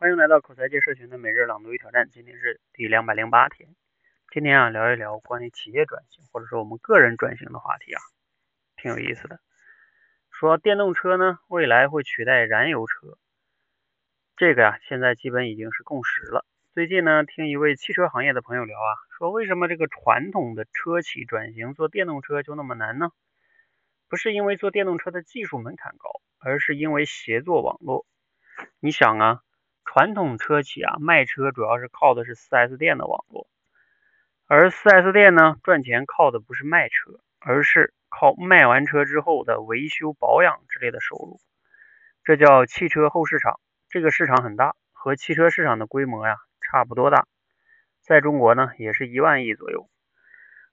欢迎来到口才界社群的每日朗读与挑战，今天是第两百零八天。今天啊，聊一聊关于企业转型或者说我们个人转型的话题啊，挺有意思的。说电动车呢，未来会取代燃油车，这个呀，现在基本已经是共识了。最近呢，听一位汽车行业的朋友聊啊，说为什么这个传统的车企转型做电动车就那么难呢？不是因为做电动车的技术门槛高，而是因为协作网络。你想啊。传统车企啊，卖车主要是靠的是 4S 店的网络，而 4S 店呢，赚钱靠的不是卖车，而是靠卖完车之后的维修保养之类的收入。这叫汽车后市场，这个市场很大，和汽车市场的规模呀差不多大，在中国呢也是一万亿左右。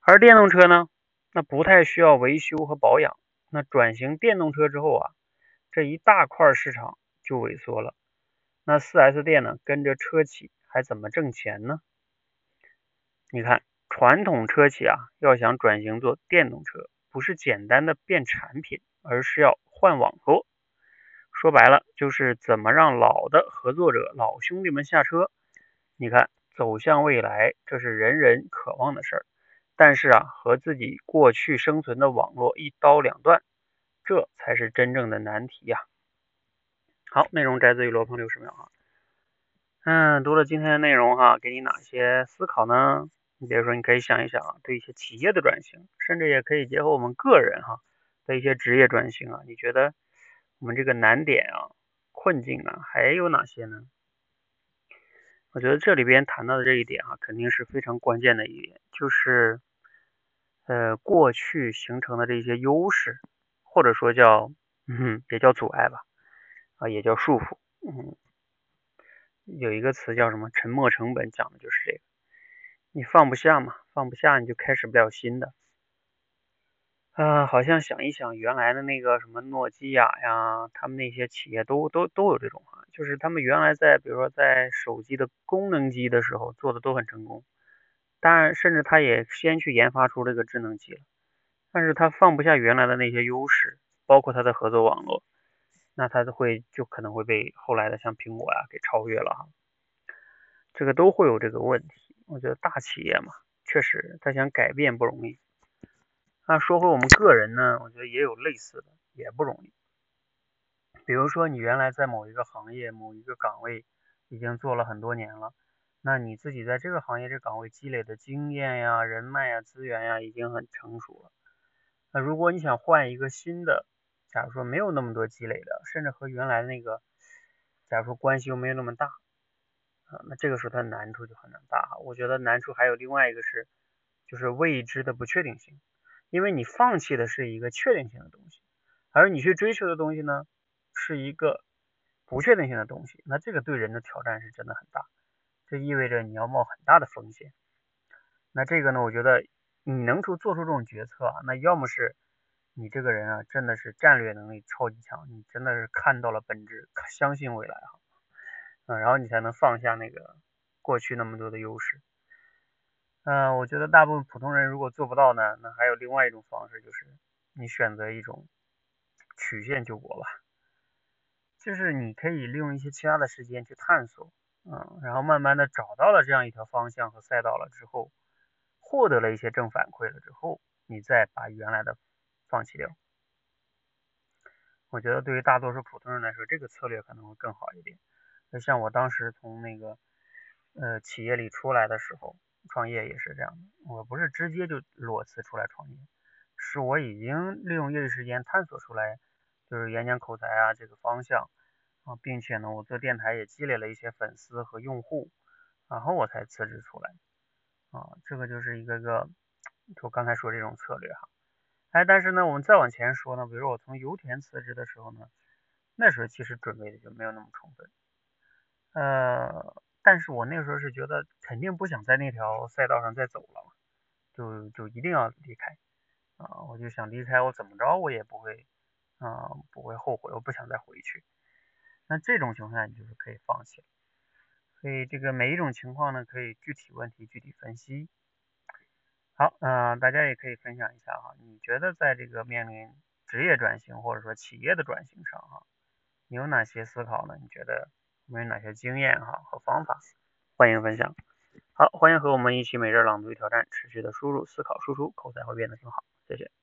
而电动车呢，那不太需要维修和保养，那转型电动车之后啊，这一大块市场就萎缩了。那 4S 店呢，跟着车企还怎么挣钱呢？你看，传统车企啊，要想转型做电动车，不是简单的变产品，而是要换网络。说白了，就是怎么让老的合作者、老兄弟们下车。你看，走向未来，这是人人渴望的事儿。但是啊，和自己过去生存的网络一刀两断，这才是真正的难题呀。好，内容摘自于罗鹏六十秒哈。嗯，读了今天的内容哈，给你哪些思考呢？你比如说，你可以想一想啊，对一些企业的转型，甚至也可以结合我们个人哈的一些职业转型啊，你觉得我们这个难点啊、困境啊还有哪些呢？我觉得这里边谈到的这一点哈，肯定是非常关键的一点，就是呃过去形成的这些优势，或者说叫嗯也叫阻碍吧。啊，也叫束缚，嗯，有一个词叫什么？沉没成本，讲的就是这个。你放不下嘛，放不下，你就开始不了新的。啊，好像想一想，原来的那个什么诺基亚呀，他们那些企业都都都有这种啊，就是他们原来在比如说在手机的功能机的时候做的都很成功，当然，甚至他也先去研发出这个智能机了，但是他放不下原来的那些优势，包括他的合作网络。那它会就可能会被后来的像苹果啊给超越了哈，这个都会有这个问题。我觉得大企业嘛，确实他想改变不容易。那说回我们个人呢，我觉得也有类似的，也不容易。比如说你原来在某一个行业、某一个岗位已经做了很多年了，那你自己在这个行业这岗位积累的经验呀、人脉呀、资源呀已经很成熟了。那如果你想换一个新的，假如说没有那么多积累的，甚至和原来那个，假如说关系又没有那么大，啊，那这个时候它难处就很大。我觉得难处还有另外一个是，就是未知的不确定性，因为你放弃的是一个确定性的东西，而你去追求的东西呢，是一个不确定性的东西，那这个对人的挑战是真的很大，这意味着你要冒很大的风险。那这个呢，我觉得你能出做出这种决策，那要么是。你这个人啊，真的是战略能力超级强，你真的是看到了本质，相信未来哈，嗯，然后你才能放下那个过去那么多的优势。嗯，我觉得大部分普通人如果做不到呢，那还有另外一种方式，就是你选择一种曲线救国吧，就是你可以利用一些其他的时间去探索，嗯，然后慢慢的找到了这样一条方向和赛道了之后，获得了一些正反馈了之后，你再把原来的。放弃掉，我觉得对于大多数普通人来说，这个策略可能会更好一点。就像我当时从那个呃企业里出来的时候，创业也是这样的。我不是直接就裸辞出来创业，是我已经利用业余时间探索出来，就是演讲口才啊这个方向啊，并且呢，我做电台也积累了一些粉丝和用户，然后我才辞职出来啊。这个就是一个个，就刚才说这种策略哈。哎，但是呢，我们再往前说呢，比如我从油田辞职的时候呢，那时候其实准备的就没有那么充分，呃，但是我那时候是觉得肯定不想在那条赛道上再走了，就就一定要离开，啊，我就想离开，我怎么着我也不会，啊，不会后悔，我不想再回去。那这种情况下你就是可以放弃了，所以这个每一种情况呢，可以具体问题具体分析。好，嗯，大家也可以分享一下哈，你觉得在这个面临职业转型或者说企业的转型上哈，你有哪些思考呢？你觉得我们有哪些经验哈和方法？欢迎分享。好，欢迎和我们一起每日朗读与挑战，持续的输入、思考、输出，口才会变得更好。谢谢。